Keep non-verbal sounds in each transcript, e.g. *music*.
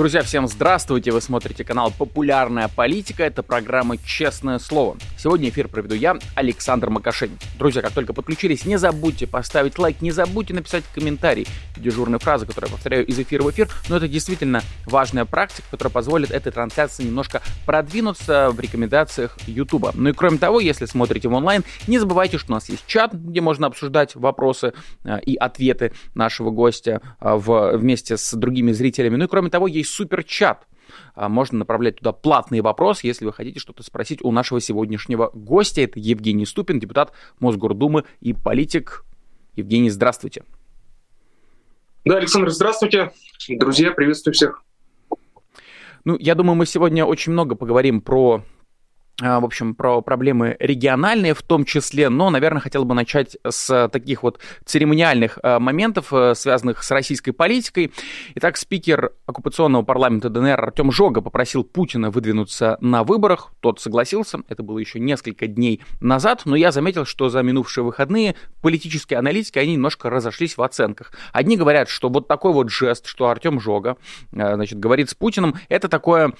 Друзья, всем здравствуйте! Вы смотрите канал «Популярная политика». Это программа «Честное слово». Сегодня эфир проведу я, Александр Макашин. Друзья, как только подключились, не забудьте поставить лайк, не забудьте написать комментарий. Дежурная фраза, которую я повторяю из эфира в эфир. Но это действительно важная практика, которая позволит этой трансляции немножко продвинуться в рекомендациях YouTube. Ну и кроме того, если смотрите в онлайн, не забывайте, что у нас есть чат, где можно обсуждать вопросы э, и ответы нашего гостя э, в, вместе с другими зрителями. Ну и кроме того, есть суперчат. А, можно направлять туда платные вопросы, если вы хотите что-то спросить у нашего сегодняшнего гостя. Это Евгений Ступин, депутат Мосгордумы и политик. Евгений, здравствуйте. Да, Александр, здравствуйте. Друзья, приветствую всех. Ну, я думаю, мы сегодня очень много поговорим про в общем, про проблемы региональные в том числе, но, наверное, хотел бы начать с таких вот церемониальных а, моментов, э, связанных с российской политикой. Итак, спикер оккупационного парламента ДНР Артем Жога попросил Путина выдвинуться на выборах. Тот согласился, это было еще несколько дней назад, но я заметил, что за минувшие выходные политические аналитики, они немножко разошлись в оценках. Одни говорят, что вот такой вот жест, что Артем Жога, э, значит, говорит с Путиным, это такое а,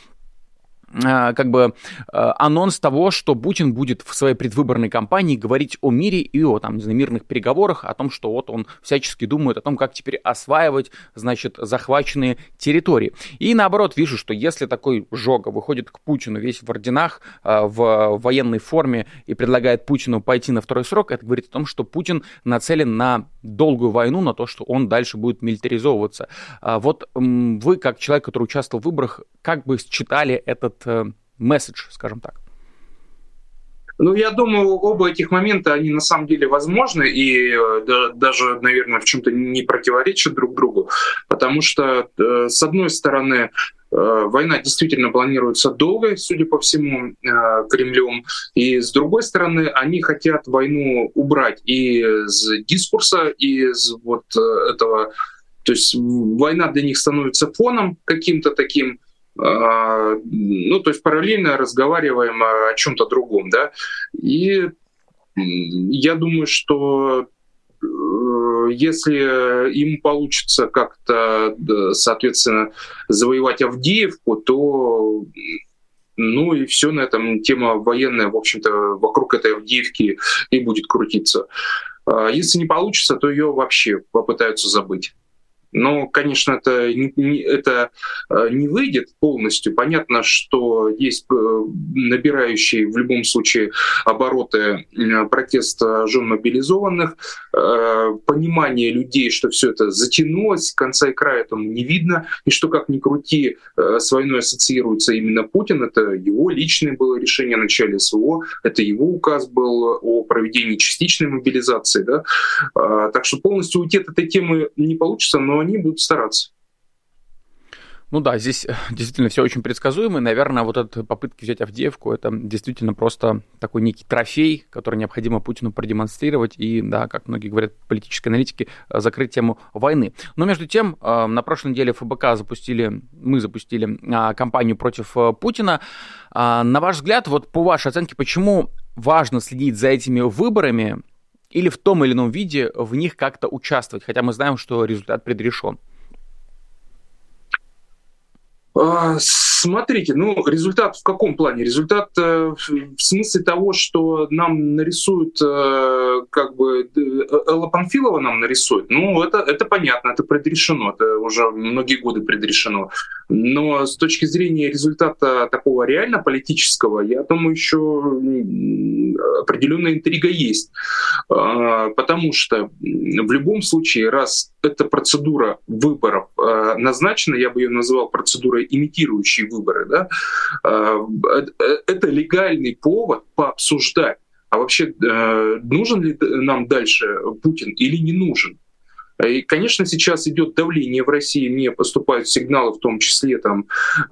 как бы а, анонс того, что Путин будет в своей предвыборной кампании говорить о мире и о там, не знаю, мирных переговорах, о том, что вот он всячески думает о том, как теперь осваивать, значит, захваченные территории. И наоборот, вижу, что если такой Жога выходит к Путину весь в орденах, а, в военной форме и предлагает Путину пойти на второй срок, это говорит о том, что Путин нацелен на долгую войну, на то, что он дальше будет милитаризовываться. Вот вы, как человек, который участвовал в выборах, как бы считали этот Э, месседж, скажем так? Ну, я думаю, оба этих момента, они на самом деле возможны и э, да, даже, наверное, в чем-то не противоречат друг другу, потому что, э, с одной стороны, война действительно планируется долгой, судя по всему, Кремлем, и с другой стороны, они хотят войну убрать и из дискурса, и из вот этого, то есть война для них становится фоном каким-то таким, ну, то есть параллельно разговариваем о чем-то другом, да, и я думаю, что э, если им получится как-то, соответственно, завоевать Авдеевку, то ну и все на этом тема военная, в общем-то, вокруг этой Авдеевки и будет крутиться. А если не получится, то ее вообще попытаются забыть. Но, конечно, это не, это э, не выйдет полностью. Понятно, что есть э, набирающий в любом случае обороты э, протест жен мобилизованных, понимание людей, что все это затянулось, конца и края этому не видно, и что как ни крути, с войной ассоциируется именно Путин, это его личное было решение в начале СВО, это его указ был о проведении частичной мобилизации. Да? Так что полностью уйти от этой темы не получится, но они будут стараться. Ну да, здесь э, действительно все очень предсказуемо. И, наверное, вот эта попытка взять Авдеевку, это действительно просто такой некий трофей, который необходимо Путину продемонстрировать и, да, как многие говорят, политические аналитики, э, закрыть тему войны. Но между тем, э, на прошлой неделе ФБК запустили, мы запустили кампанию против Путина. На ваш взгляд, вот по вашей оценке, почему важно следить за этими выборами или в том или ином виде в них как-то участвовать, хотя мы знаем, что результат предрешен? Смотрите, ну, результат в каком плане? Результат э, в смысле того, что нам нарисуют, э, как бы, э, Элла Панфилова нам нарисует. Ну, это, это понятно, это предрешено, это уже многие годы предрешено. Но с точки зрения результата такого реально политического, я думаю, еще определенная интрига есть. А, потому что в любом случае, раз эта процедура выборов назначена, я бы ее назвал процедурой которые имитирующие выборы, да, а, э, это легальный повод пообсуждать, а вообще э, нужен ли нам дальше Путин или не нужен. И, конечно, сейчас идет давление в России, мне поступают сигналы, в том числе там,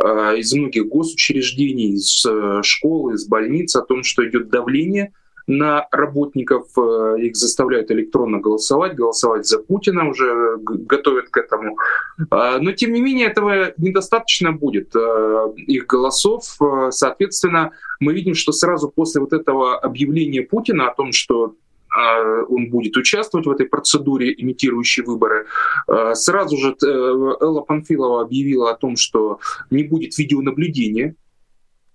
э, из многих госучреждений, из школ, из больниц, о том, что идет давление на работников, э, их заставляют электронно голосовать, голосовать за Путина, уже готовят к этому. А, но, тем не менее, этого недостаточно будет, э, их голосов. Соответственно, мы видим, что сразу после вот этого объявления Путина о том, что он будет участвовать в этой процедуре, имитирующей выборы. Сразу же э, Элла Панфилова объявила о том, что не будет видеонаблюдения.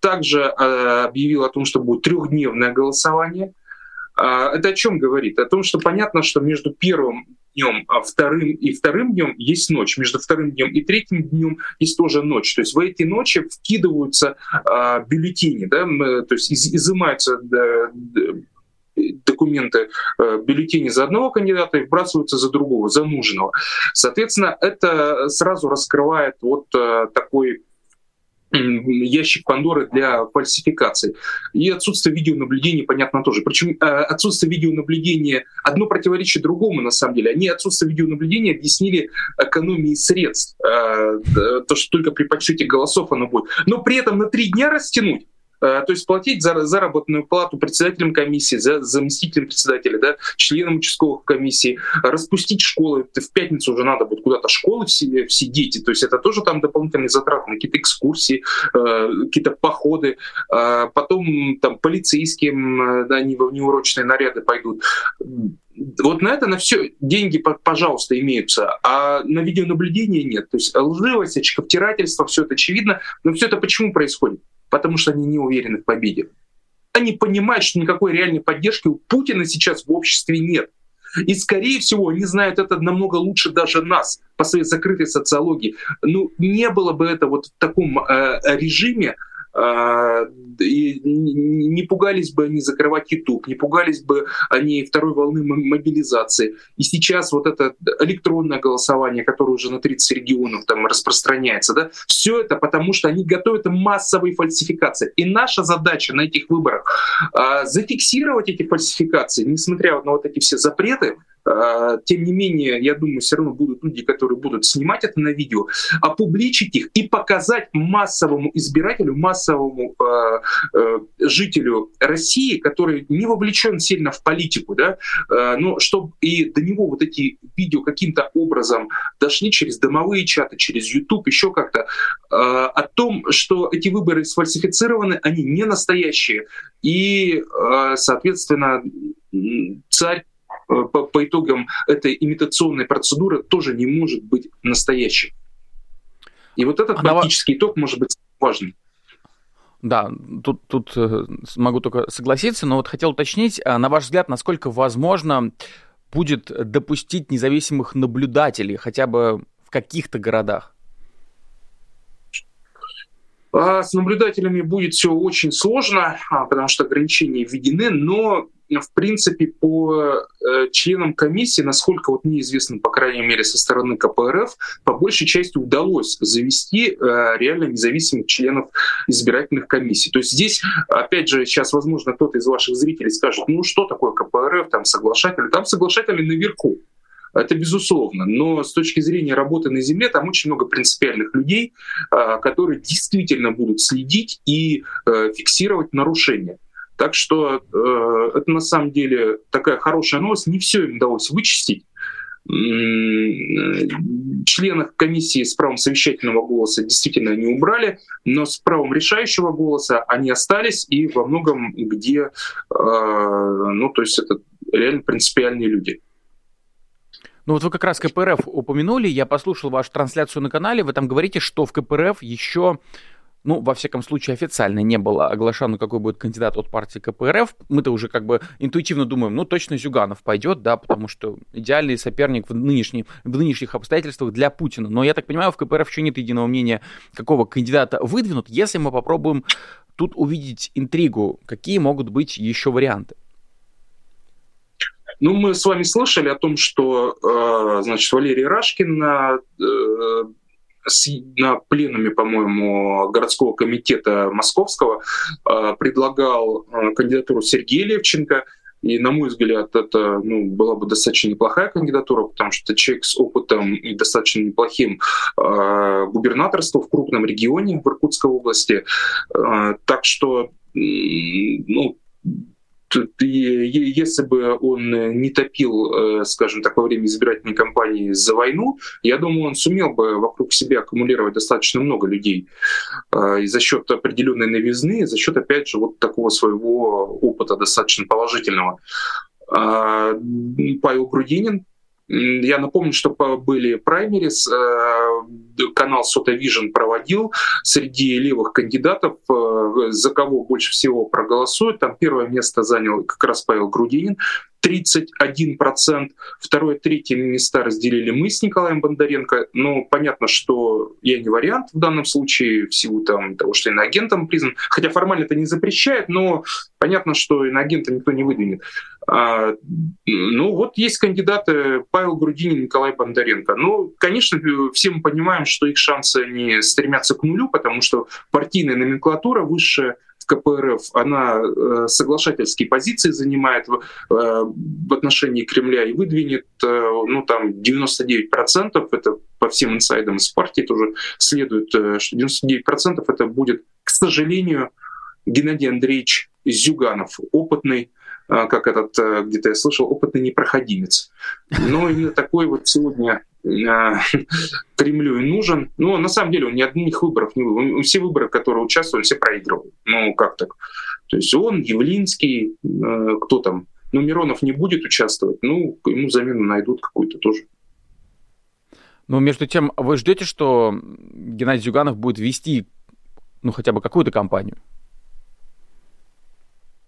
Также а, объявила о том, что будет трехдневное голосование. Это о чем говорит? О том, что понятно, что между первым днем, а вторым и вторым днем есть ночь. Между вторым днем и третьим днем есть тоже ночь. То есть в эти ночи вкидываются а, бюллетени, да, то есть из, изымаются документы, э, бюллетени за одного кандидата и вбрасываются за другого, за нужного. Соответственно, это сразу раскрывает вот э, такой ящик Пандоры для фальсификации. И отсутствие видеонаблюдения, понятно, тоже. Причем э, отсутствие видеонаблюдения одно противоречит другому, на самом деле. Они отсутствие видеонаблюдения объяснили экономией средств. То, что только при подсчете голосов оно будет. Но при этом на три дня растянуть Э, то есть платить за заработную плату председателям комиссии, за заместителям председателя, да, членам участковых комиссий, распустить школы. В пятницу уже надо будет куда-то школы все, все дети. То есть это тоже там дополнительные затраты на какие-то экскурсии, э, какие-то походы. Э, потом там полицейским да, неурочные наряды пойдут. Вот на это, на все деньги, пожалуйста, имеются, а на видеонаблюдение нет. То есть лживость, очковтирательство, все это очевидно. Но все это почему происходит? Потому что они не уверены в победе. Они понимают, что никакой реальной поддержки у Путина сейчас в обществе нет. И, скорее всего, они знают это намного лучше даже нас по своей закрытой социологии. Ну, не было бы это вот в таком э, режиме, и не пугались бы они закрывать YouTube, не пугались бы они второй волны мобилизации. И сейчас вот это электронное голосование, которое уже на 30 регионов там распространяется, да, все это потому, что они готовят массовые фальсификации. И наша задача на этих выборах а, зафиксировать эти фальсификации, несмотря на вот эти все запреты, а, тем не менее, я думаю, все равно будут люди, которые будут снимать это на видео, опубличить их и показать массовому избирателю, массовому э, э, жителю России, который не вовлечен сильно в политику, да, э, но чтобы и до него вот эти видео каким-то образом дошли через домовые чаты, через YouTube, еще как-то, э, о том, что эти выборы сфальсифицированы, они не настоящие, и, э, соответственно, царь по, по итогам этой имитационной процедуры тоже не может быть настоящим. И вот этот Она... практический итог может быть важным. Да, тут, тут э, могу только согласиться, но вот хотел уточнить, а на ваш взгляд, насколько возможно будет допустить независимых наблюдателей хотя бы в каких-то городах? А с наблюдателями будет все очень сложно, а, потому что ограничения введены, но в принципе, по э, членам комиссии, насколько вот мне известно, по крайней мере, со стороны КПРФ, по большей части удалось завести э, реально независимых членов избирательных комиссий. То есть здесь, опять же, сейчас, возможно, кто-то из ваших зрителей скажет, ну что такое КПРФ, там соглашатели, там соглашатели наверху. Это безусловно. Но с точки зрения работы на Земле, там очень много принципиальных людей, э, которые действительно будут следить и фиксировать нарушения. Так что э, это на самом деле такая хорошая новость. Не все им удалось вычистить. Членов комиссии с правом совещательного голоса действительно не убрали, но с правом решающего голоса они остались, и во многом где, э, ну, то есть это реально принципиальные люди. Ну вот вы как раз КПРФ упомянули, я послушал вашу трансляцию на канале, вы там говорите, что в КПРФ еще ну, во всяком случае, официально не было оглашено, какой будет кандидат от партии КПРФ. Мы-то уже как бы интуитивно думаем, ну, точно Зюганов пойдет, да, потому что идеальный соперник в, нынешней, в нынешних обстоятельствах для Путина. Но я так понимаю, в КПРФ еще нет единого мнения, какого кандидата выдвинут. Если мы попробуем тут увидеть интригу, какие могут быть еще варианты? Ну, мы с вами слышали о том, что, э, значит, Валерий Рашкин э, на пленуме, по-моему, городского комитета московского э, предлагал э, кандидатуру Сергея Левченко. И, на мой взгляд, это ну, была бы достаточно неплохая кандидатура, потому что человек с опытом и достаточно неплохим э, губернаторством в крупном регионе в Иркутской области. Э, так что, ну, если бы он не топил, скажем так, во время избирательной кампании за войну, я думаю, он сумел бы вокруг себя аккумулировать достаточно много людей и за счет определенной новизны, за счет, опять же, вот такого своего опыта достаточно положительного. А, Павел Грудинин, я напомню, что были праймерис, э, канал Vision проводил среди левых кандидатов, э, за кого больше всего проголосуют. Там первое место занял как раз Павел Грудинин, 31%. Второе, третье места разделили мы с Николаем Бондаренко. Но понятно, что я не вариант в данном случае, в силу там, того, что иноагентом признан. Хотя формально это не запрещает, но понятно, что иноагента никто не выдвинет. А, ну вот есть кандидаты Павел Грудинин, Николай Бондаренко. Ну, конечно, все мы понимаем, что их шансы не стремятся к нулю, потому что партийная номенклатура высшая в КПРФ, она э, соглашательские позиции занимает в, э, в отношении Кремля и выдвинет, э, ну там 99%, это по всем инсайдам из партии тоже следует, что 99% это будет, к сожалению, Геннадий Андреевич Зюганов, опытный как этот, э, где-то я слышал, опытный непроходимец. Но именно такой вот сегодня а, *laughs* Кремлю и нужен. Но на самом деле он ни одних выборов не выбрал. Все выборы, которые участвовали, все проигрывал. Ну, как так? То есть он, Явлинский, э, кто там? Ну, Миронов не будет участвовать. Ну, ему замену найдут какую-то тоже. Но между тем, вы ждете, что Геннадий Зюганов будет вести ну, хотя бы какую-то кампанию?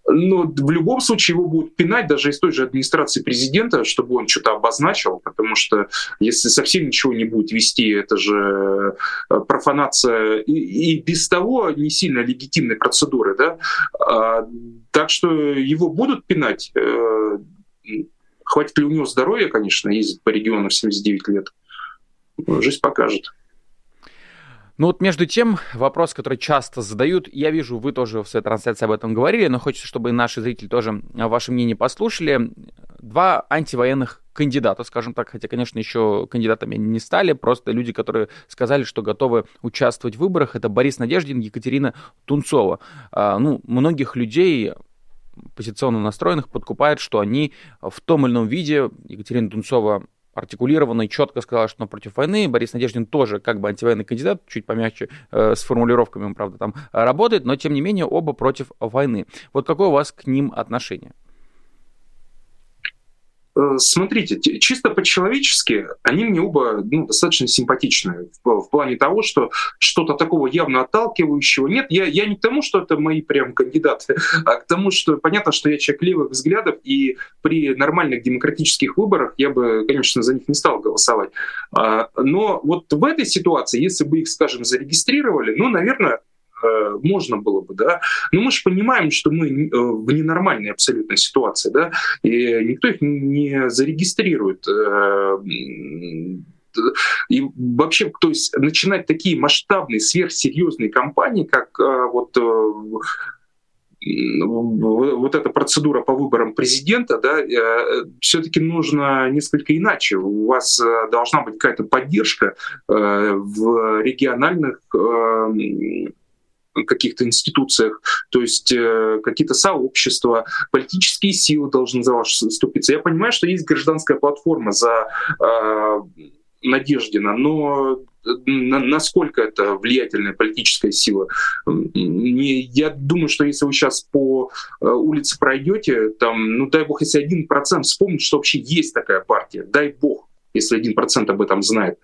Но в любом случае его будут пинать даже из той же администрации президента, чтобы он что-то обозначил, потому что если совсем ничего не будет вести, это же э, профанация и, и без того не сильно легитимной процедуры, да. А, так что его будут пинать. Э, хватит ли у него здоровья, конечно, ездить по региону в 79 лет. Жизнь покажет. Ну вот между тем, вопрос, который часто задают, я вижу, вы тоже в своей трансляции об этом говорили, но хочется, чтобы наши зрители тоже ваше мнение послушали. Два антивоенных кандидата, скажем так, хотя, конечно, еще кандидатами не стали, просто люди, которые сказали, что готовы участвовать в выборах, это Борис Надеждин, Екатерина Тунцова. А, ну, многих людей позиционно настроенных подкупает, что они в том или ином виде, Екатерина Тунцова артикулированно и четко сказала, что она против войны. Борис Надеждин тоже как бы антивоенный кандидат, чуть помягче э, с формулировками он, правда, там работает, но тем не менее оба против войны. Вот какое у вас к ним отношение? Э, смотрите, чисто по-человечески они мне оба ну, достаточно симпатичны в, в плане того, что что-то такого явно отталкивающего нет. Я, я не к тому, что это мои прям кандидаты, *laughs* а к тому, что понятно, что я человек левых взглядов, и при нормальных демократических выборах я бы, конечно, за них не стал голосовать. А, но вот в этой ситуации, если бы их, скажем, зарегистрировали, ну, наверное, можно было бы, да. Но мы же понимаем, что мы э, в ненормальной абсолютно ситуации, да, и никто их не зарегистрирует. Э, и вообще, то есть начинать такие масштабные, сверхсерьезные кампании, как вот вот эта процедура по выборам президента, да, все-таки нужно несколько иначе. У вас должна быть какая-то поддержка в региональных каких-то институциях, то есть э, какие-то сообщества, политические силы должны за вас вступиться. Я понимаю, что есть гражданская платформа за э, Надеждина, но насколько это влиятельная политическая сила. Не, я думаю, что если вы сейчас по э, улице пройдете, там, ну дай бог, если один процент вспомнит, что вообще есть такая партия, дай бог, если один процент об этом знает.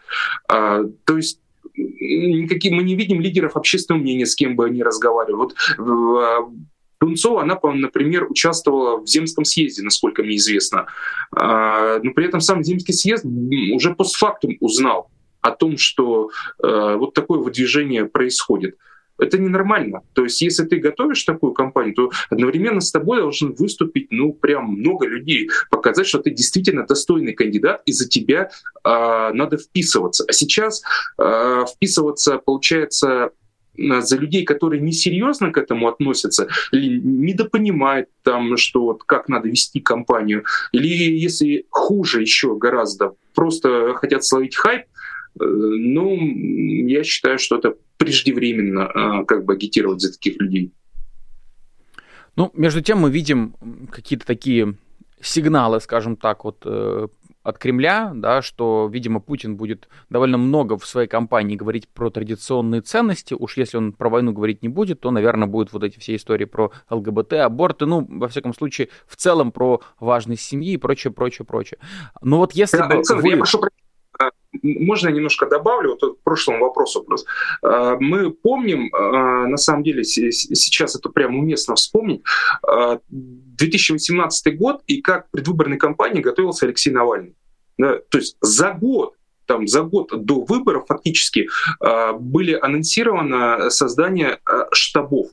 А, то есть никакие, мы не видим лидеров общественного мнения, с кем бы они разговаривали. Вот а, Тунцова, она, например, участвовала в Земском съезде, насколько мне известно. А, но при этом сам Земский съезд уже постфактум узнал о том, что э, вот такое выдвижение происходит. Это ненормально. То есть, если ты готовишь такую кампанию, то одновременно с тобой должен выступить, ну, прям много людей, показать, что ты действительно достойный кандидат, и за тебя э, надо вписываться. А сейчас э, вписываться, получается, за людей, которые несерьезно к этому относятся, или недопонимают там, что вот как надо вести кампанию, или если хуже еще гораздо, просто хотят словить хайп, ну, я считаю, что это преждевременно а, как бы агитировать за таких людей. Ну, между тем мы видим какие-то такие сигналы, скажем так, вот э, от Кремля, да, что, видимо, Путин будет довольно много в своей кампании говорить про традиционные ценности. Уж если он про войну говорить не будет, то, наверное, будут вот эти все истории про ЛГБТ, аборты, ну, во всяком случае, в целом про важность семьи и прочее, прочее, прочее. Но вот если да, бы Александр, вы... я прошу а, можно я немножко добавлю вот к прошлому вопросу? А, мы помним, а, на самом деле, сейчас это прямо уместно вспомнить, 2018 год и как предвыборной кампании готовился Алексей Навальный. То есть за год там за год до выборов фактически были анонсировано создание штабов,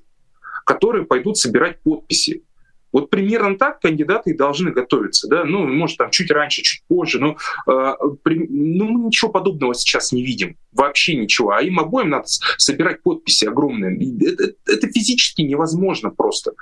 которые пойдут собирать подписи вот примерно так кандидаты и должны готовиться, да, ну, может, там чуть раньше, чуть позже, но э, при, ну, мы ничего подобного сейчас не видим, вообще ничего, а им обоим надо собирать подписи огромные. Это, это физически невозможно просто,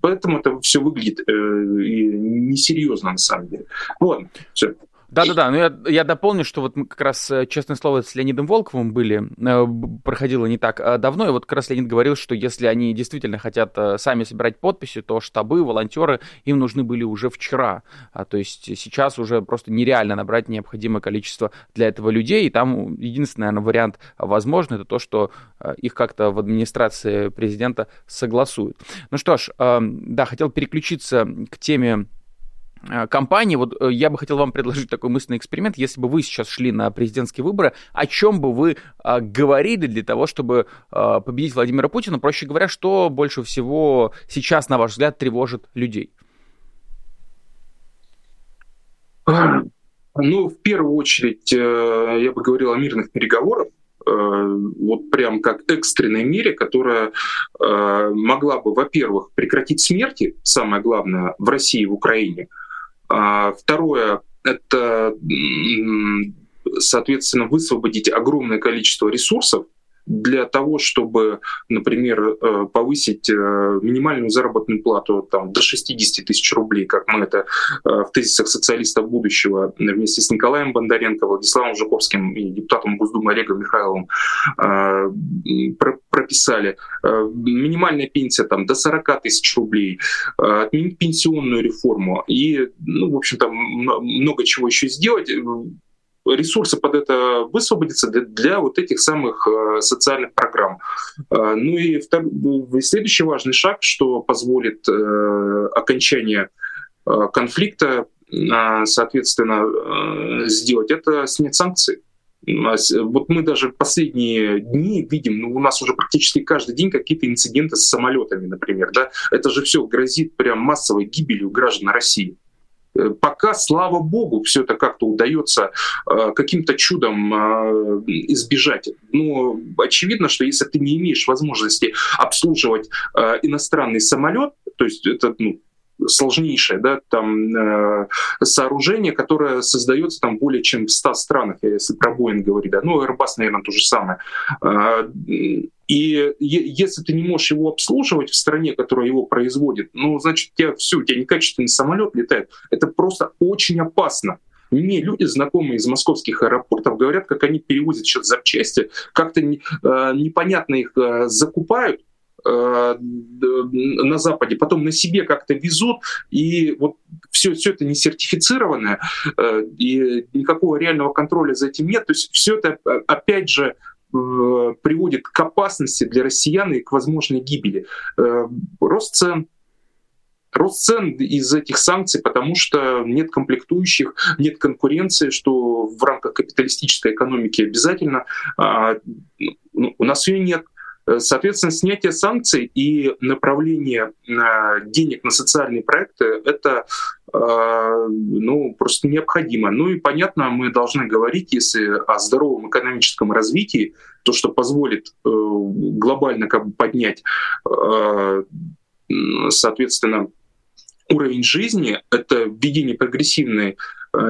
поэтому это все выглядит э, несерьезно на самом деле. Вот, все. Да-да-да, ну я, я дополню, что вот мы как раз, э, честное слово, с Леонидом Волковым были, э, проходило не так э, давно, и вот как раз Леонид говорил, что если они действительно хотят сами собирать подписи, то штабы, волонтеры им нужны были уже вчера, а, то есть сейчас уже просто нереально набрать необходимое количество для этого людей, и там единственный, наверное, вариант возможный, это то, что их как-то в администрации президента согласуют. Ну что ж, да, хотел переключиться к теме компании, вот э, я бы хотел вам предложить такой мысленный эксперимент, если бы вы сейчас шли на президентские выборы, о чем бы вы а, говорили для того, чтобы победить Владимира Путина, проще говоря, что больше всего сейчас, на ваш взгляд, тревожит людей? Ну, в первую очередь, я бы говорил о мирных переговорах, вот прям как экстренной мере, которая могла бы, во-первых, прекратить смерти, самое главное, в России и в Украине, второе — это, соответственно, высвободить огромное количество ресурсов для того, чтобы, например, э, повысить э, минимальную заработную плату там, до 60 тысяч рублей, как мы это э, в тезисах социалистов будущего вместе с Николаем Бондаренко, Владиславом Жуковским и депутатом Госдумы Олегом Михайловым прописали. Минимальная пенсия там, до 40 тысяч рублей, отменить пенсионную реформу и, ну, в общем-то, много чего еще сделать ресурсы под это высвободятся для, для вот этих самых э, социальных программ. Э, ну и втор... следующий важный шаг, что позволит э, окончание конфликта, соответственно, сделать, это снять санкции. Вот мы даже последние дни видим, ну, у нас уже практически каждый день какие-то инциденты с самолетами, например, да, это же все грозит прям массовой гибелью граждан России. Э, пока, слава богу, все это как-то удается э, каким-то чудом э, избежать. Но очевидно, что если ты не имеешь возможности обслуживать иностранный самолет, то есть это ну, сложнейшее да, там, э, сооружение, которое создается там более чем в 100 странах, если про Боинг говорить. Да. Ну, Airbus, наверное, то же самое. Э, и если ты не можешь его обслуживать в стране, которая его производит, ну, значит, у тебя все, у тебя некачественный самолет летает. Это просто очень опасно. Мне люди, знакомые из московских аэропортов, говорят, как они перевозят сейчас запчасти, как-то э, непонятно их э, закупают, на Западе, потом на себе как-то везут, и вот все, все это не сертифицированное, э, и никакого реального контроля за этим нет. То есть все это, э, опять же, приводит к опасности для россиян и к возможной гибели. Рост цен, рост цен из этих санкций, потому что нет комплектующих, нет конкуренции, что в рамках капиталистической экономики обязательно. А, ну, у нас ее нет. Э, соответственно, снятие санкций и направление денег на социальные проекты — это э, ну, просто необходимо. Ну и понятно, мы должны говорить, если о здоровом экономическом развитии, то, что позволит э, глобально как бы поднять, соответственно, уровень жизни, это введение прогрессивной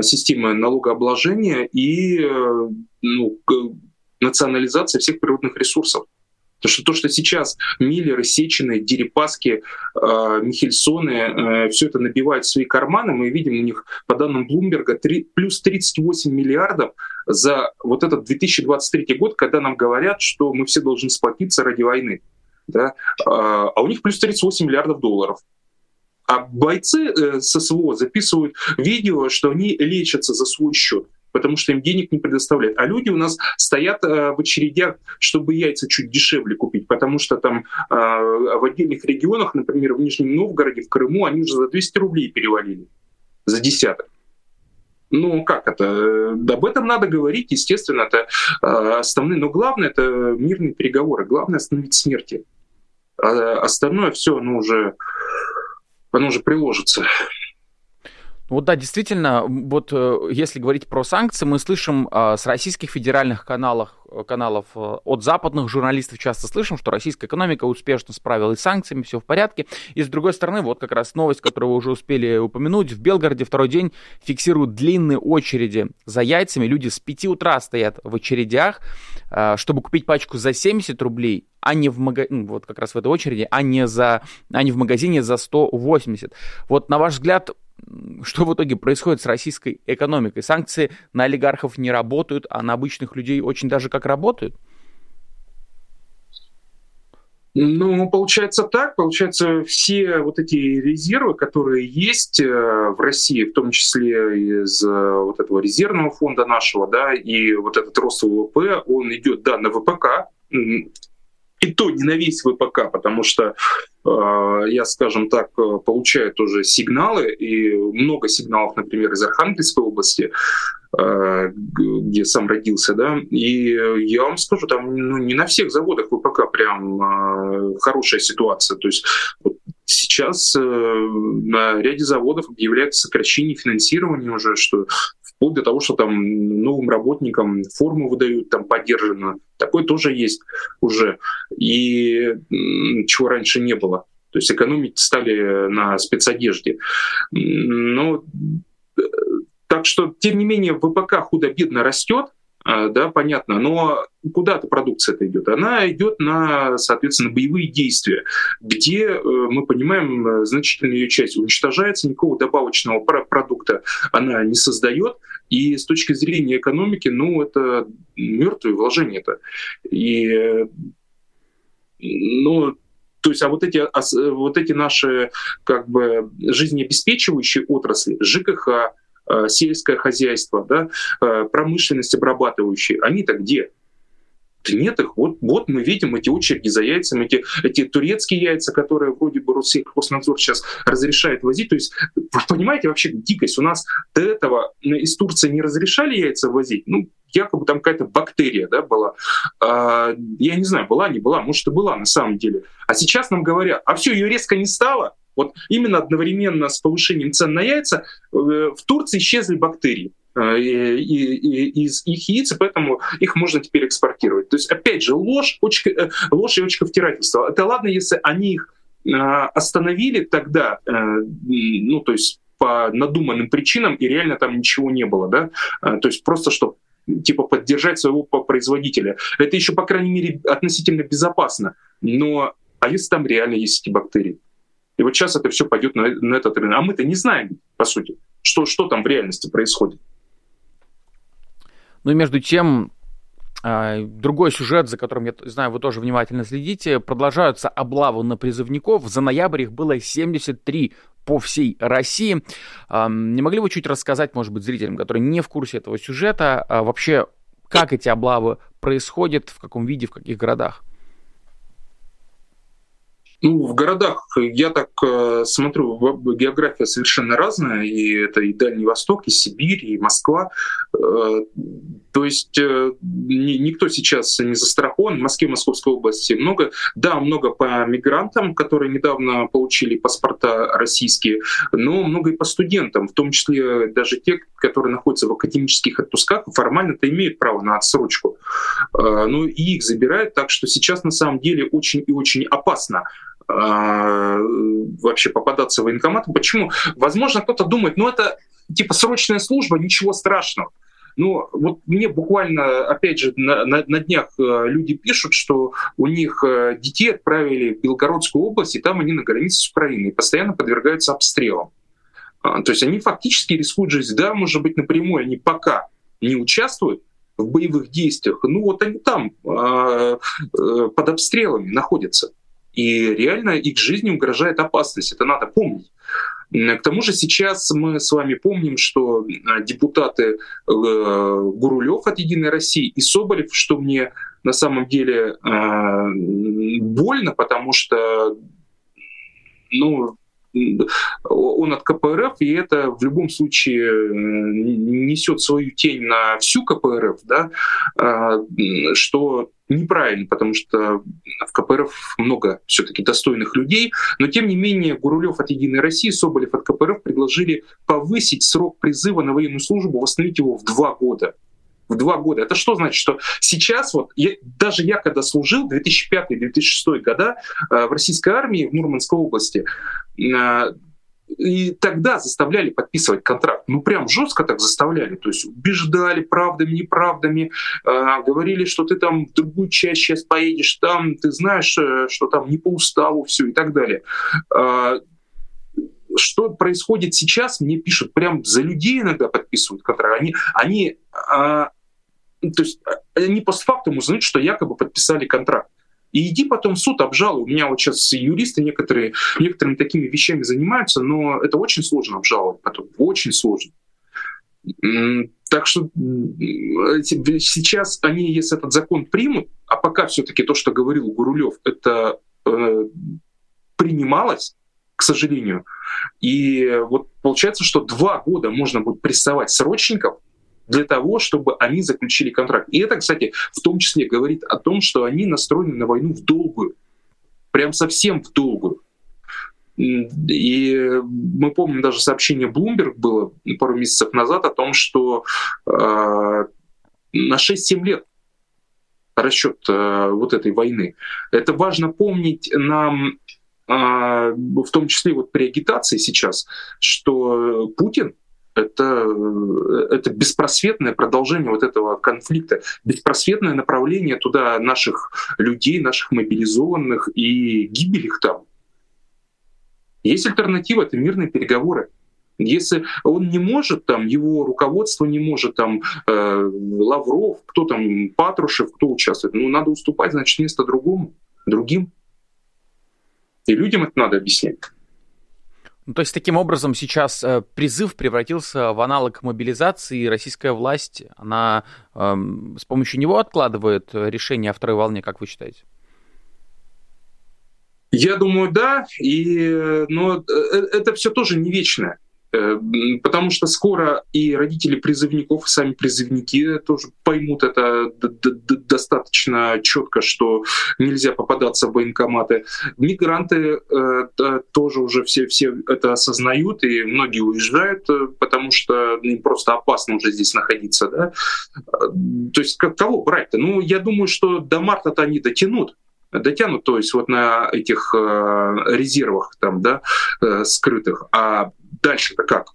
системы налогообложения и ну, национализация всех природных ресурсов. То, что то, что сейчас Миллеры, Сечины, Дерипаски, э, Михельсоны, э, все это набивают свои карманы, мы видим у них, по данным Блумберга, 3, плюс 38 миллиардов за вот этот 2023 год, когда нам говорят, что мы все должны сплотиться ради войны. да, а, а у них плюс 38 миллиардов долларов. А бойцы э, ССВО записывают видео, что они лечатся за свой счет потому что им денег не предоставляют. А люди у нас стоят э, в очередях, чтобы яйца чуть дешевле купить, потому что там э, в отдельных регионах, например, в Нижнем Новгороде, в Крыму, они уже за 200 рублей перевалили за десяток. Ну, как это? Об этом надо говорить, естественно, это э, основные. Но главное — это мирные переговоры. Главное — остановить смерти. А остальное все, ну, уже, оно уже приложится. Вот да, действительно, вот э, если говорить про санкции, мы слышим а, с российских федеральных каналов, э, каналов э, от западных журналистов часто слышим, что российская экономика успешно справилась с санкциями, все в порядке. И с другой стороны, вот как раз новость, которую вы уже успели упомянуть, в Белгороде второй день фиксируют длинные очереди за яйцами. Люди с 5 утра стоят в очередях, чтобы купить пачку за 70 рублей, а не в магазине, вот как раз в этой очереди, а не, за, а не в магазине за 180. Вот на ваш взгляд, что в итоге происходит с российской экономикой? Санкции на олигархов не работают, а на обычных людей очень даже как работают? Ну, получается так. Получается, все вот эти резервы, которые есть э, в России, в том числе из э, вот этого резервного фонда нашего, да, и вот этот рост ВВП, он идет, да, на ВПК, и то не на весь ВПК, потому что э, я, скажем так, э, получаю тоже сигналы, и много сигналов, например, из Архангельской области, э, где сам родился, да, и я вам скажу, там ну, не на всех заводах ВПК прям э, хорошая ситуация, то есть вот сейчас э, на ряде заводов объявляется сокращение финансирования уже, что вплоть до того, что там новым работникам форму выдают, там поддержано. Такое тоже есть уже. И чего раньше не было. То есть экономить стали на спецодежде. Но э, так что, тем не менее, ВПК худо-бедно растет, да, понятно, но куда эта продукция это идет? Она идет на, соответственно, боевые действия, где, э, мы понимаем, э, значительная ее часть уничтожается, никакого добавочного продукта она не создает, и с точки зрения экономики, ну, это мертвые вложения это. И, ну, то есть, а вот эти, вот эти наши как бы жизнеобеспечивающие отрасли, ЖКХ, Э, сельское хозяйство, да, э, промышленность обрабатывающая, они-то где? Нет их. Вот, вот мы видим эти очереди за яйцами, эти, эти турецкие яйца, которые вроде бы Россельхознадзор сейчас разрешает возить. То есть, понимаете, вообще дикость. У нас до этого из Турции не разрешали яйца возить. Ну, якобы там какая-то бактерия да, была. А, я не знаю, была, не была, может и была на самом деле. А сейчас нам говорят, а все, ее резко не стало, вот именно одновременно с повышением цен на яйца э, в Турции исчезли бактерии э, из их яиц, и поэтому их можно теперь экспортировать. То есть, опять же, ложь, очка, э, ложь и очковтирательство. Это ладно, если они их остановили тогда, ну, то есть по надуманным причинам, и реально там ничего не было, да, то есть просто что типа поддержать своего производителя. Это еще, по крайней мере, относительно безопасно. Но а если там реально есть эти бактерии? И вот сейчас это все пойдет на, на этот рынок. А мы-то не знаем, по сути, что, что там в реальности происходит. Ну и между тем, а, Другой сюжет, за которым, я знаю, вы тоже внимательно следите, продолжаются облавы на призывников. За ноябрь их было 73 по всей России. Не могли бы чуть рассказать, может быть, зрителям, которые не в курсе этого сюжета, а вообще, как эти облавы происходят, в каком виде, в каких городах? Ну, в городах, я так э, смотрю, география совершенно разная, и это и Дальний Восток, и Сибирь, и Москва. Э, то есть э, ни, никто сейчас не застрахован. В Москве, Московской области много. Да, много по мигрантам, которые недавно получили паспорта российские, но много и по студентам, в том числе даже те, которые находятся в академических отпусках, формально-то имеют право на отсрочку. Э, ну и их забирают, так что сейчас на самом деле очень и очень опасно вообще попадаться в военкомат. Почему? Возможно, кто-то думает, ну это типа срочная служба, ничего страшного. Ну, вот мне буквально, опять же, на, на, на днях э, люди пишут, что у них э, детей отправили в Белгородскую область, и там они на границе с Украиной постоянно подвергаются обстрелам. А, то есть они фактически рискуют жизнь. Да, может быть, напрямую они пока не участвуют в боевых действиях, ну вот они там а, э, под обстрелами находятся. И реально их жизни угрожает опасность. Это надо помнить. К тому же сейчас мы с вами помним, что депутаты э, Гурулев от «Единой России» и Соболев, что мне на самом деле э, больно, потому что ну, он от КПРФ, и это в любом случае э, несет свою тень на всю КПРФ, да, а, что неправильно, потому что в КПРФ много все-таки достойных людей, но тем не менее Гурулев от «Единой России», Соболев от КПРФ предложили повысить срок призыва на военную службу, восстановить его в два года в два года. Это что значит? Что сейчас, вот я, даже я когда служил, 2005-2006 года э, в российской армии в Мурманской области, э, и тогда заставляли подписывать контракт. Ну, прям жестко так заставляли. То есть убеждали правдами, неправдами, э, говорили, что ты там в другую часть сейчас поедешь, там ты знаешь, э, что там не по уставу все и так далее. Э, что происходит сейчас, мне пишут, прям за людей иногда подписывают контракт. Они, они э, то есть они постфактум узнают, что якобы подписали контракт. И иди потом в суд, обжалуй. У меня вот сейчас юристы некоторые, некоторыми такими вещами занимаются, но это очень сложно обжаловать потом. Очень сложно. Так что сейчас они, если этот закон примут, а пока все-таки то, что говорил Гурулев, это э, принималось, к сожалению. И вот получается, что два года можно будет прессовать срочников, для того, чтобы они заключили контракт. И это, кстати, в том числе говорит о том, что они настроены на войну в долгую. Прям совсем в долгую. И мы помним даже сообщение Bloomberg было пару месяцев назад о том, что э, на 6-7 лет расчет э, вот этой войны. Это важно помнить нам, э, в том числе вот при агитации сейчас, что Путин это, это беспросветное продолжение вот этого конфликта, беспросветное направление туда наших людей, наших мобилизованных и гибель их там. Есть альтернатива, это мирные переговоры. Если он не может, там его руководство не может, там э, Лавров, кто там, Патрушев, кто участвует, ну надо уступать, значит, место другому, другим. И людям это надо объяснять. Ну, то есть таким образом сейчас э, призыв превратился в аналог мобилизации, и российская власть, она э, с помощью него откладывает решение о второй волне, как вы считаете? Я думаю, да, и, но э, это все тоже не вечное. Э, потому что скоро и родители призывников, и сами призывники тоже поймут это достаточно четко, что нельзя попадаться в военкоматы. Мигранты э, тоже уже все, все это осознают, и многие уезжают, э, потому что им просто опасно уже здесь находиться. Да? То есть кого брать-то? Ну, я думаю, что до марта-то они дотянут дотянут, то есть вот на этих э, резервах там, да, э, скрытых. А дальше-то как?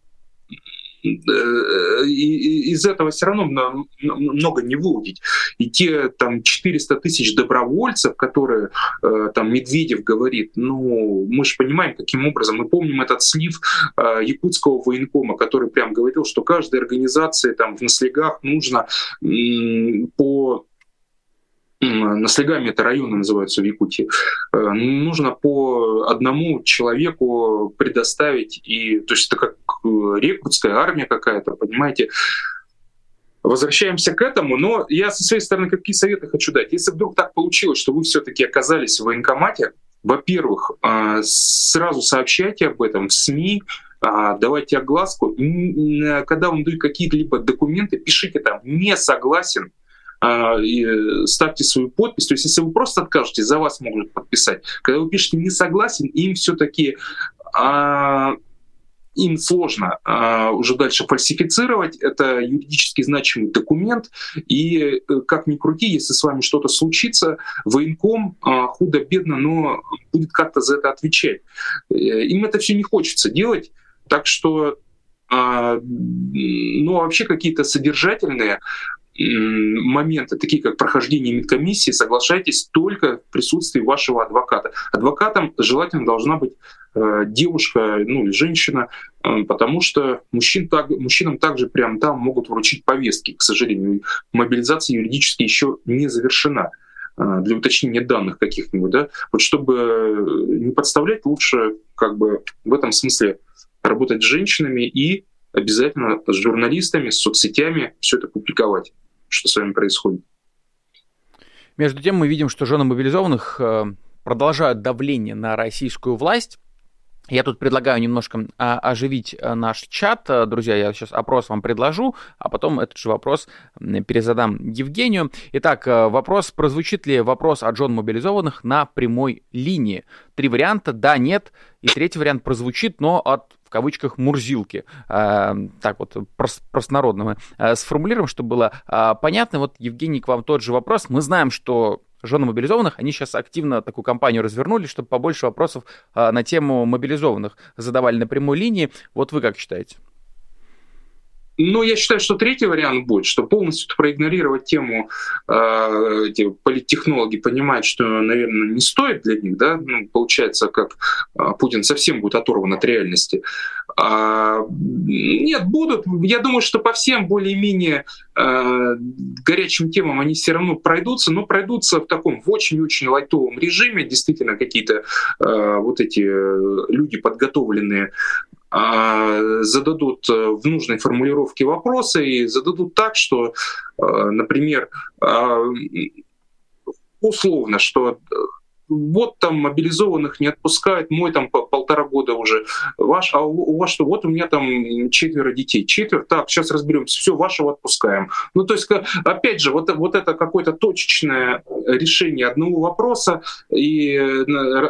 Э, из этого все равно много не выудить. И те там 400 тысяч добровольцев, которые э, там Медведев говорит, ну, мы же понимаем, каким образом. Мы помним этот слив э, якутского военкома, который прям говорил, что каждой организации там в наслегах нужно по Наслегами это районы называются в Якутии. Э, нужно по одному человеку предоставить, и, то есть это как э, рекрутская армия какая-то, понимаете, Возвращаемся к этому, но я со своей стороны какие советы хочу дать. Если вдруг так получилось, что вы все-таки оказались в военкомате, во-первых, э, сразу сообщайте об этом в СМИ, давайте огласку. Когда вам дают какие-то либо документы, пишите там «не согласен», а, ставьте свою подпись. То есть если вы просто откажете, за вас могут подписать. Когда вы пишете «не согласен», им все-таки а, им сложно а, уже дальше фальсифицировать. Это юридически значимый документ. И э, как ни крути, если с вами что-то случится, военком а, худо-бедно, но будет как-то за это отвечать. Э, им это все не хочется делать. Так что а, ну, вообще какие-то содержательные моменты, такие как прохождение медкомиссии, соглашайтесь только в присутствии вашего адвоката. Адвокатом желательно должна быть э, девушка, ну или женщина, э, потому что мужчин так, мужчинам также прямо там могут вручить повестки. К сожалению, мобилизация юридически еще не завершена. для уточнения данных каких-нибудь, да, вот чтобы не подставлять, лучше как бы в этом смысле работать с женщинами и обязательно с журналистами, с соцсетями все это публиковать, что с вами происходит. Между тем мы видим, что жены мобилизованных э, продолжают давление на российскую власть. Я тут предлагаю немножко а, оживить э, наш чат. Э, друзья, я сейчас опрос вам предложу, а потом этот же вопрос перезадам Евгению. Итак, вопрос, прозвучит ли вопрос о Джон мобилизованных на прямой линии? Три варианта, да, нет. И третий вариант прозвучит, но от кавычках мурзилки. А, так вот, простонародно мы а, сформулируем, чтобы было а, понятно. Вот, Евгений, к вам тот же вопрос. Мы знаем, что жены мобилизованных, они сейчас активно такую кампанию развернули, чтобы побольше вопросов на тему мобилизованных задавали на прямой линии. Вот вы как считаете? Ну, я считаю, что третий вариант будет, что полностью проигнорировать тему э, эти политтехнологи понимают, что, наверное, не стоит для них, да, ну, получается, как э, Путин совсем будет оторван от реальности. А, нет, будут. Я думаю, что по всем более-менее э, горячим темам они все равно пройдутся, но пройдутся в таком в очень-очень лайтовом режиме. Действительно, какие-то э, вот эти люди подготовленные зададут э, в нужной формулировке вопросы и зададут так, что, э, например, а, условно, что вот там мобилизованных не отпускают, мой там полтора года уже, ваш, а у, вас что, вот у меня там четверо детей, четверо, так, сейчас разберемся, все, вашего отпускаем. Ну, то есть, опять же, вот, вот это какое-то точечное решение одного вопроса и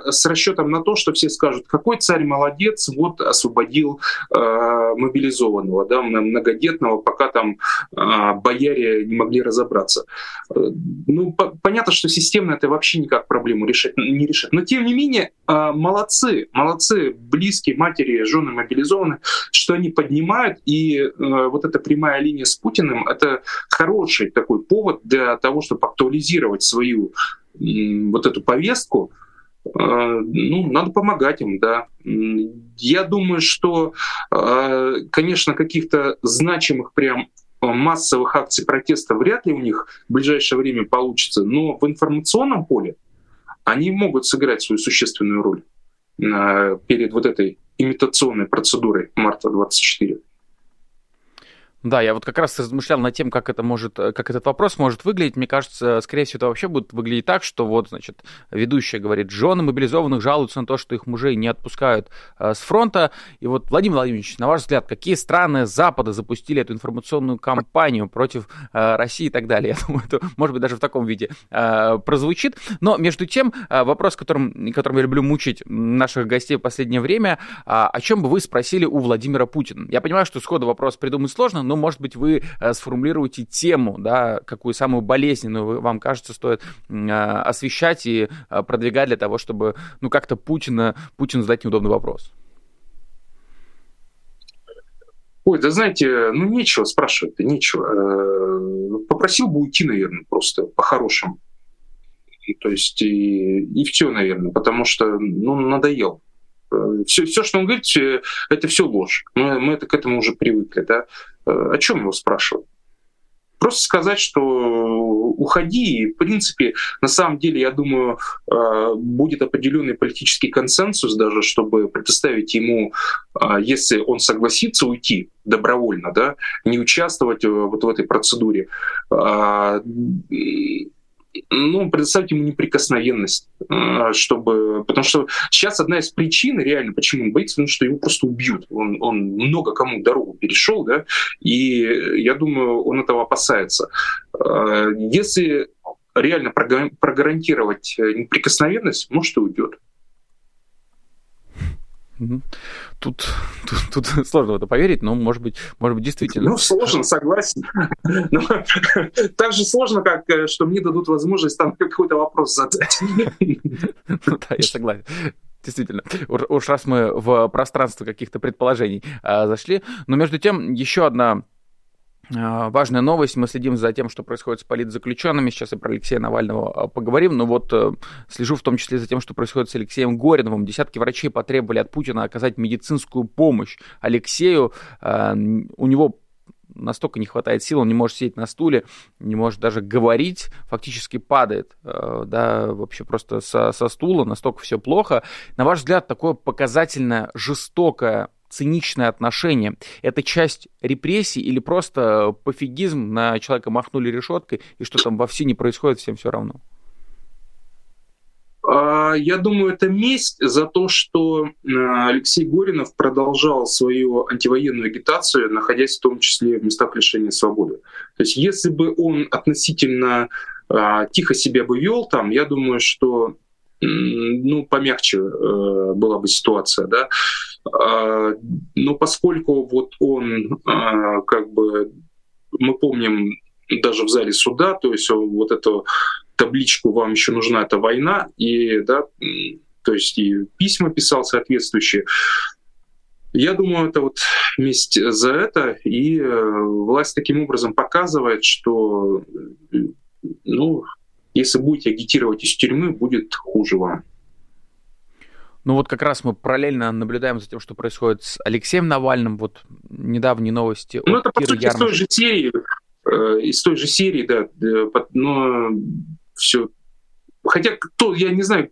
с расчетом на то, что все скажут, какой царь молодец, вот освободил э, мобилизованного, да, многодетного, пока там э, бояре не могли разобраться. Ну, по понятно, что системно это вообще никак проблему решить решит, не решит. Но тем не менее, а, молодцы, молодцы, близкие матери, жены мобилизованы, что они поднимают, и э, вот эта прямая линия с Путиным — это хороший такой повод для того, чтобы актуализировать свою вот эту повестку, а, ну, надо помогать им, да. Я думаю, что, а, конечно, каких-то значимых прям массовых акций протеста вряд ли у них в ближайшее время получится, но в информационном поле они могут сыграть свою существенную роль э, перед вот этой имитационной процедурой марта 24. Да, я вот как раз размышлял над тем, как это может, э, как этот вопрос может выглядеть. Мне кажется, скорее всего, это вообще будет выглядеть так, что вот, значит, ведущая говорит, жены мобилизованных жалуются на то, что их мужей не отпускают э, с фронта. И вот, Владимир Владимирович, на ваш взгляд, какие страны Запада запустили эту информационную кампанию против э, России и так далее? *laughs* Я думаю, это, может быть, даже в таком виде э, прозвучит. Но, между тем, э, вопрос, которым, которым я люблю мучить наших гостей в последнее время, э, о чем бы вы спросили у Владимира Путина? Я понимаю, что сходу вопрос придумать сложно, но, может быть, вы э, сформулируете тему, да, какую самую болезненную вам кажется стоит э, освещать и э, продвигать для того, чтобы, ну, как-то Путина, Путину задать неудобный вопрос. Ой, да знаете, ну нечего спрашивать, нечего. Попросил бы уйти, наверное, просто по-хорошему. То есть и, и все, наверное, потому что ну, надоел все, все, что он говорит, это все ложь. Мы, мы это, к этому уже привыкли. Да? Э, о чем его спрашивать? Просто сказать, что уходи, и, в принципе, на самом деле, я думаю, э, будет определенный политический консенсус даже, чтобы предоставить ему, э, если он согласится уйти добровольно, да, не участвовать вот в этой процедуре, ну, предоставить ему неприкосновенность, а, чтобы... Потому что сейчас одна из причин, реально, почему он боится, потому что его просто убьют. Он, он много кому дорогу перешел, да, и я думаю, он этого опасается. А, если реально прогарантировать неприкосновенность, может, и уйдет. Тут, тут, тут *laughs* сложно в это поверить, но, может быть, может быть, действительно. Ну, сложно, согласен. Но, *laughs* так же сложно, как э, что мне дадут возможность там какой-то вопрос задать. Ну *laughs* да, я согласен. Действительно, уж раз мы в пространство каких-то предположений а, зашли. Но между тем, еще одна важная новость. Мы следим за тем, что происходит с политзаключенными. Сейчас и про Алексея Навального а, поговорим. Но вот э, слежу в том числе за тем, что происходит с Алексеем Гориновым. Десятки врачей потребовали от Путина оказать медицинскую помощь Алексею. А, у него настолько не хватает сил, он не может сидеть на стуле, не может даже говорить, фактически падает, э, да, вообще просто со, со стула, настолько все плохо. На ваш взгляд, такое показательно жестокое циничное отношение. Это часть репрессий или просто пофигизм, на человека махнули решеткой, и что там во все не происходит, всем все равно? А, я думаю, это месть за то, что а, Алексей Горинов продолжал свою антивоенную агитацию, находясь в том числе в местах лишения свободы. То есть если бы он относительно а, тихо себя бы вел там, я думаю, что ну, помягче э, была бы ситуация, да. Но поскольку вот он как бы, мы помним даже в зале суда, то есть вот эту табличку «Вам еще нужна эта война», и, да, то есть и письма писал соответствующие. Я думаю, это вот месть за это, и э, власть таким образом показывает, что, ну, если будете агитировать из тюрьмы, будет хуже вам. Ну вот как раз мы параллельно наблюдаем за тем, что происходит с Алексеем Навальным. Вот недавние новости. Ну это, по сути, Ярмаш... из той же серии. Э, из той же серии, да. Но все Хотя кто, я не знаю,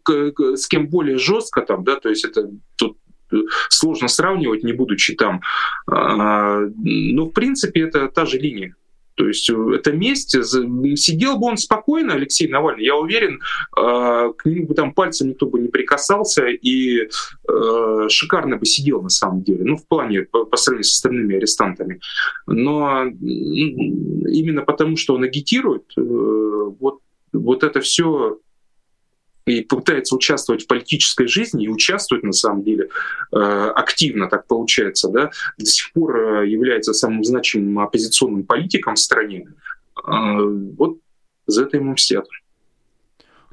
с кем более жестко там, да, то есть это тут э, сложно сравнивать, не будучи там. А, но в принципе это та же линия. То есть э, это месть. Сидел бы он спокойно, Алексей Навальный, я уверен, а, к нему бы там пальцем никто бы не прикасался и э, шикарно бы сидел на самом деле. Ну, в плане по сравнению с остальными арестантами. Но именно потому, что он агитирует, вот вот это все и пытается участвовать в политической жизни и участвует на самом деле э, активно, так получается, да, до сих пор э, является самым значимым оппозиционным политиком в стране, э, вот за это ему мстят.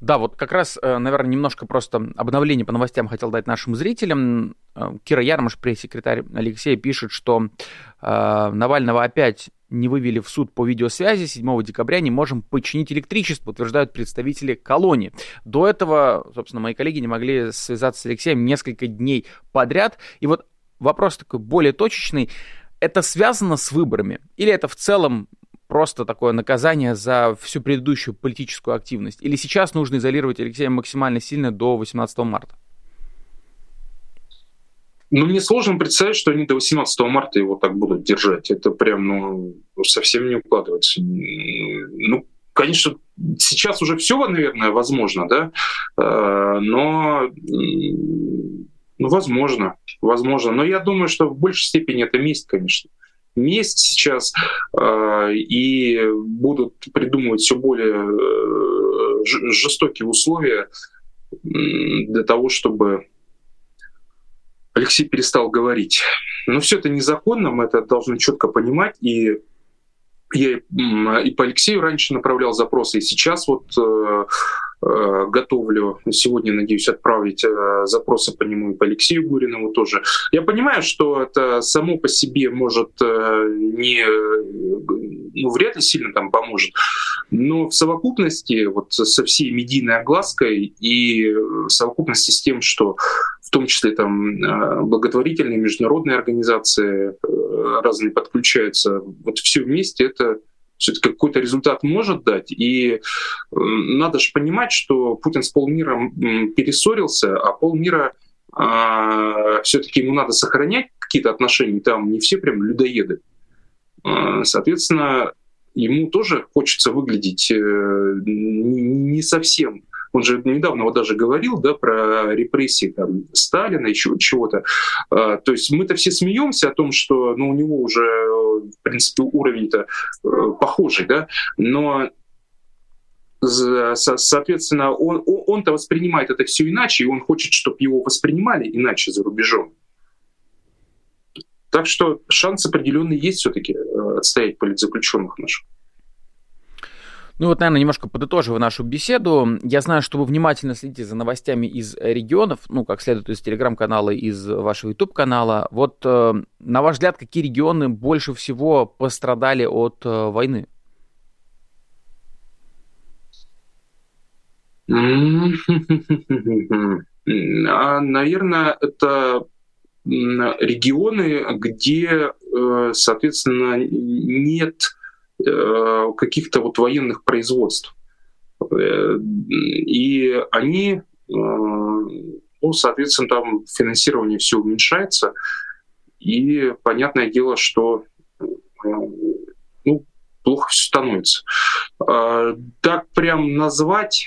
Да, вот как раз, наверное, немножко просто обновление по новостям хотел дать нашим зрителям. Кира Ярмаш, пресс-секретарь Алексея, пишет, что Навального опять не вывели в суд по видеосвязи 7 декабря, не можем починить электричество, утверждают представители колонии. До этого, собственно, мои коллеги не могли связаться с Алексеем несколько дней подряд. И вот вопрос такой более точечный. Это связано с выборами? Или это в целом просто такое наказание за всю предыдущую политическую активность? Или сейчас нужно изолировать Алексея максимально сильно до 18 марта? Ну, мне сложно представить, что они до 18 марта его так будут держать. Это прям, ну, совсем не укладывается. Ну, конечно, сейчас уже все, наверное, возможно, да, э, но, ну, возможно, возможно. Но я думаю, что в большей степени это месть, конечно. Месть сейчас, э, и будут придумывать все более э, жестокие условия для того, чтобы Алексей перестал говорить. Но все это незаконно, мы это должны четко понимать. И я и по Алексею раньше направлял запросы, и сейчас вот э, э, готовлю, сегодня, надеюсь, отправить э, запросы по нему и по Алексею Гуринову тоже. Я понимаю, что это само по себе может не, ну, вряд ли сильно там поможет, но в совокупности вот со всей медийной оглаской и в совокупности с тем, что том числе там э, благотворительные международные организации э, разные подключаются. Вот все вместе это все-таки какой-то результат может дать. И э, надо же понимать, что Путин с полмира перессорился, а полмира а, все-таки ему надо сохранять какие-то отношения, там не все прям людоеды. А, соответственно, ему тоже хочется выглядеть не совсем он же недавно вот даже говорил да, про репрессии там, Сталина, еще чего-то. А, то есть мы-то все смеемся о том, что ну, у него уже, в принципе, уровень-то э, похожий, да, но соответственно, он, он-то воспринимает это все иначе, и он хочет, чтобы его воспринимали иначе за рубежом. Так что шанс определенный есть все-таки э, отстоять политзаключенных наших. Ну вот, наверное, немножко подытоживая нашу беседу, я знаю, что вы внимательно следите за новостями из регионов, ну, как следует из телеграм-канала, из вашего YouTube-канала. Вот, э, на ваш взгляд, какие регионы больше всего пострадали от э, войны? А, наверное, это регионы, где соответственно, нет каких-то вот военных производств. И они, ну, соответственно, там финансирование все уменьшается, и понятное дело, что ну, плохо все становится. Так прям назвать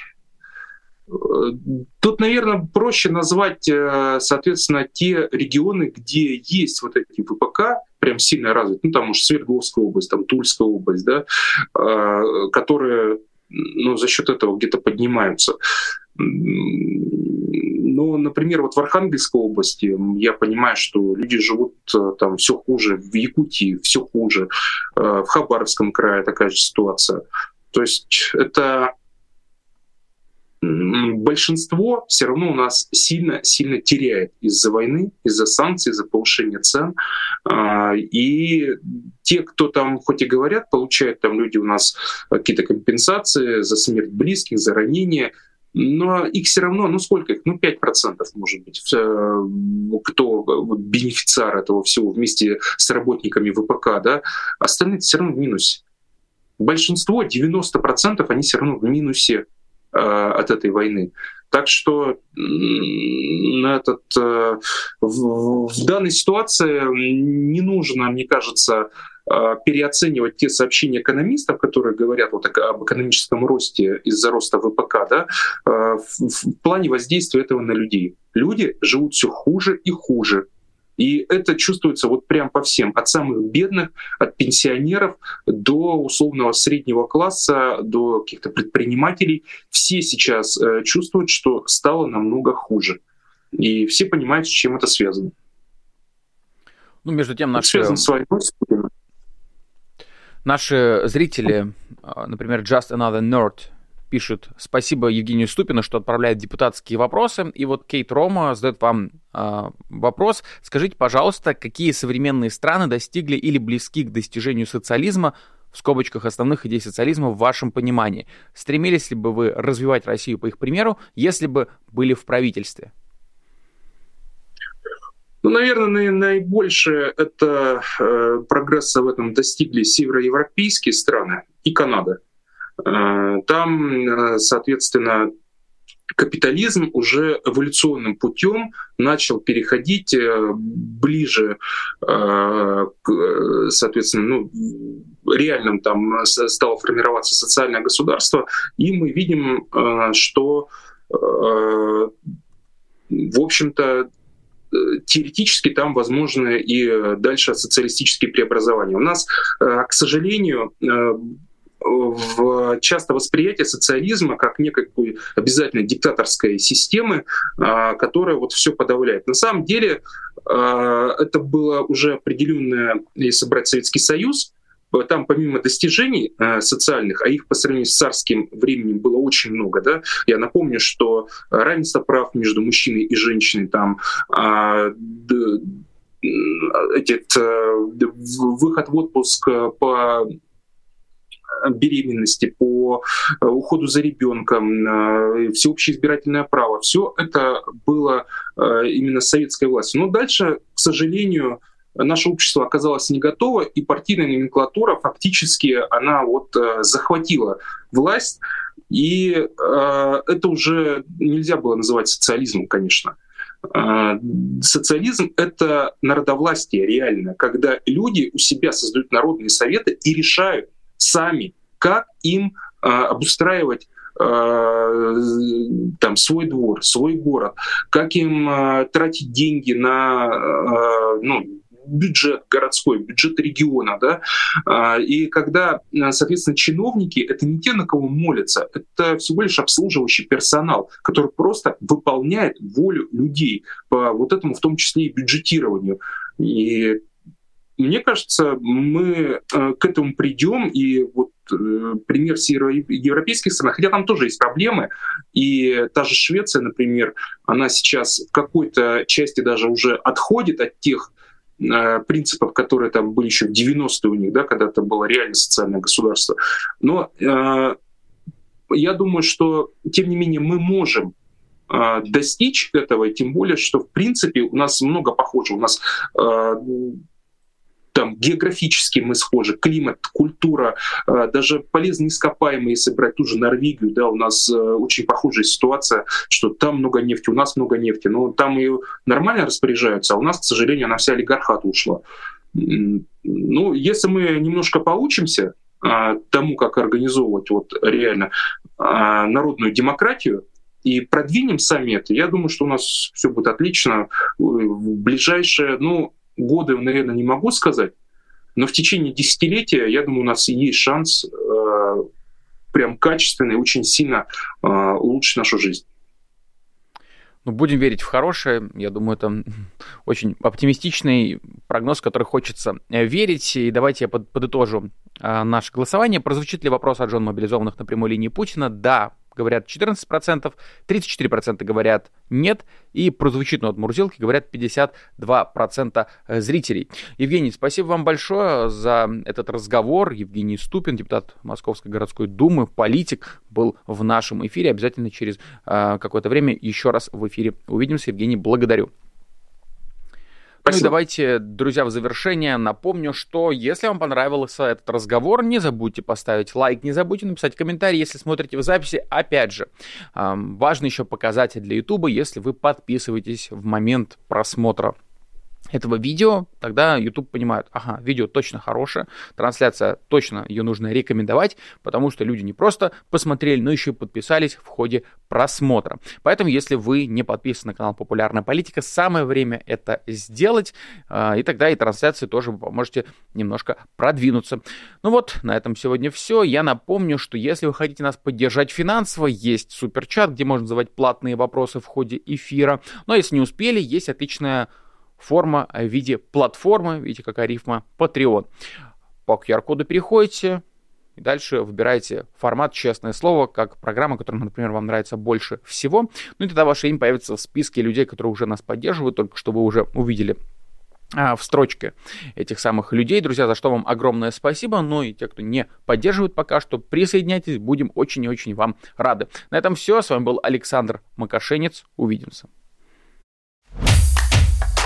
Тут, наверное, проще назвать, э, соответственно, те регионы, где есть вот эти ВПК, прям сильно развиты, ну, там уж Свердловская область, там Тульская область, да, э, которые ну, за счет этого где-то поднимаются. Но, например, вот в Архангельской области я понимаю, что люди живут э, там все хуже, в Якутии все хуже, в Хабаровском крае такая же ситуация. То есть это большинство все равно у нас сильно-сильно теряет из-за войны, из-за санкций, из-за повышения цен. А, и те, кто там хоть и говорят, получают там люди у нас какие-то компенсации за смерть близких, за ранения, но их все равно, ну сколько их? Ну 5% может быть, э, кто бенефициар этого всего вместе с работниками ВПК, да, остальные все равно в минусе. Большинство, 90%, они все равно в минусе от этой войны. Так что этот, э, в, данной ситуации не нужно, мне кажется, э, переоценивать те сообщения экономистов, которые говорят вот об экономическом росте из-за роста ВПК, да, в плане воздействия этого на людей. Люди живут все хуже и хуже. И это чувствуется вот прям по всем, от самых бедных, от пенсионеров до условного среднего класса, до каких-то предпринимателей. Все сейчас э, чувствуют, что стало намного хуже. И все понимают, с чем это связано. Ну, между тем, наши... связано с войной, Наши зрители, а, например, Just Another Nerd, пишет спасибо Евгению Ступину, что отправляет депутатские вопросы. И вот Кейт Рома задает вам вопрос. Скажите, пожалуйста, какие современные страны достигли или близки к достижению социализма в скобочках основных идей социализма в вашем понимании? Стремились ли бы вы развивать Россию по их примеру, если бы были в правительстве? Ну, наверное, наибольше это э, прогресса в этом достигли североевропейские страны и Канада. Э, там, э, соответственно, капитализм уже эволюционным путем начал переходить э, ближе к, соответственно, ну, реальным там стало формироваться социальное государство, и мы видим, что, в общем-то, теоретически там возможны и дальше социалистические преобразования. У нас, к сожалению, в часто восприятие социализма как некой обязательно диктаторской системы, а, которая вот все подавляет. На самом деле а, это было уже определенное, если брать Советский Союз, там помимо достижений э, социальных, а их по сравнению с царским временем было очень много, да, я напомню, что равенство прав между мужчиной и женщиной, там э, этот, э, выход в отпуск по беременности, по э, уходу за ребенком, э, всеобщее избирательное право. Все это было э, именно советской властью. Но дальше, к сожалению, наше общество оказалось не готово, и партийная номенклатура фактически она вот захватила власть, и это уже нельзя было называть социализмом, конечно. Социализм — это народовластие реально, когда люди у себя создают народные советы и решают, сами, как им э, обустраивать э, там свой двор, свой город, как им э, тратить деньги на ну, бюджет городской, бюджет региона, да, и когда, соответственно, чиновники — это не те, на кого молятся, это всего лишь обслуживающий персонал, который просто выполняет волю людей по вот этому, в том числе и бюджетированию. И мне кажется, мы э, к этому придем, и вот э, пример европейских стран, хотя там тоже есть проблемы, и та же Швеция, например, она сейчас в какой-то части даже уже отходит от тех э, принципов, которые там были еще в 90-е у них, да, когда это было реально социальное государство. Но э, я думаю, что, тем не менее, мы можем достичь этого, и тем более, что, в принципе, у нас много похожего. У нас там географически мы схожи, климат, культура, э, даже полезные ископаемые, если брать ту же Норвегию, да, у нас э, очень похожая ситуация, что там много нефти, у нас много нефти, но там ее нормально распоряжаются, а у нас, к сожалению, она вся олигархат ушла. Ну, если мы немножко поучимся а, тому, как организовывать вот реально народную демократию, и продвинем сами это, я думаю, что у нас все будет отлично. В ближайшие, ну, годы, наверное, не могу сказать, но в течение десятилетия, я думаю, у нас есть шанс э, прям качественно и очень сильно э, улучшить нашу жизнь. Ну, будем верить в хорошее. Я думаю, это очень оптимистичный прогноз, в который хочется э, верить. И давайте я подытожу э, наше голосование. Прозвучит ли вопрос о жен мобилизованных на прямой линии Путина? Да, говорят 14%, 34% говорят нет, и прозвучит от Мурзилки говорят 52% зрителей. Евгений, спасибо вам большое за этот разговор. Евгений Ступин, депутат Московской городской думы, политик, был в нашем эфире. Обязательно через э, какое-то время еще раз в эфире увидимся. Евгений, благодарю. Спасибо. Ну и давайте, друзья, в завершение напомню, что если вам понравился этот разговор, не забудьте поставить лайк, не забудьте написать комментарий, если смотрите в записи. Опять же, важный еще показатель для YouTube, если вы подписываетесь в момент просмотра этого видео, тогда YouTube понимает, ага, видео точно хорошее, трансляция точно ее нужно рекомендовать, потому что люди не просто посмотрели, но еще и подписались в ходе просмотра. Поэтому, если вы не подписаны на канал Популярная политика, самое время это сделать, а, и тогда и трансляции тоже вы поможете немножко продвинуться. Ну вот, на этом сегодня все. Я напомню, что если вы хотите нас поддержать финансово, есть суперчат, где можно задавать платные вопросы в ходе эфира. Но если не успели, есть отличная форма в виде платформы, видите, какая рифма, Patreon. По QR-коду переходите, и дальше выбираете формат «Честное слово», как программа, которая, например, вам нравится больше всего. Ну и тогда ваше имя появится в списке людей, которые уже нас поддерживают, только что вы уже увидели а, в строчке этих самых людей. Друзья, за что вам огромное спасибо. Ну и те, кто не поддерживает пока что, присоединяйтесь, будем очень и очень вам рады. На этом все. С вами был Александр Макашенец. Увидимся.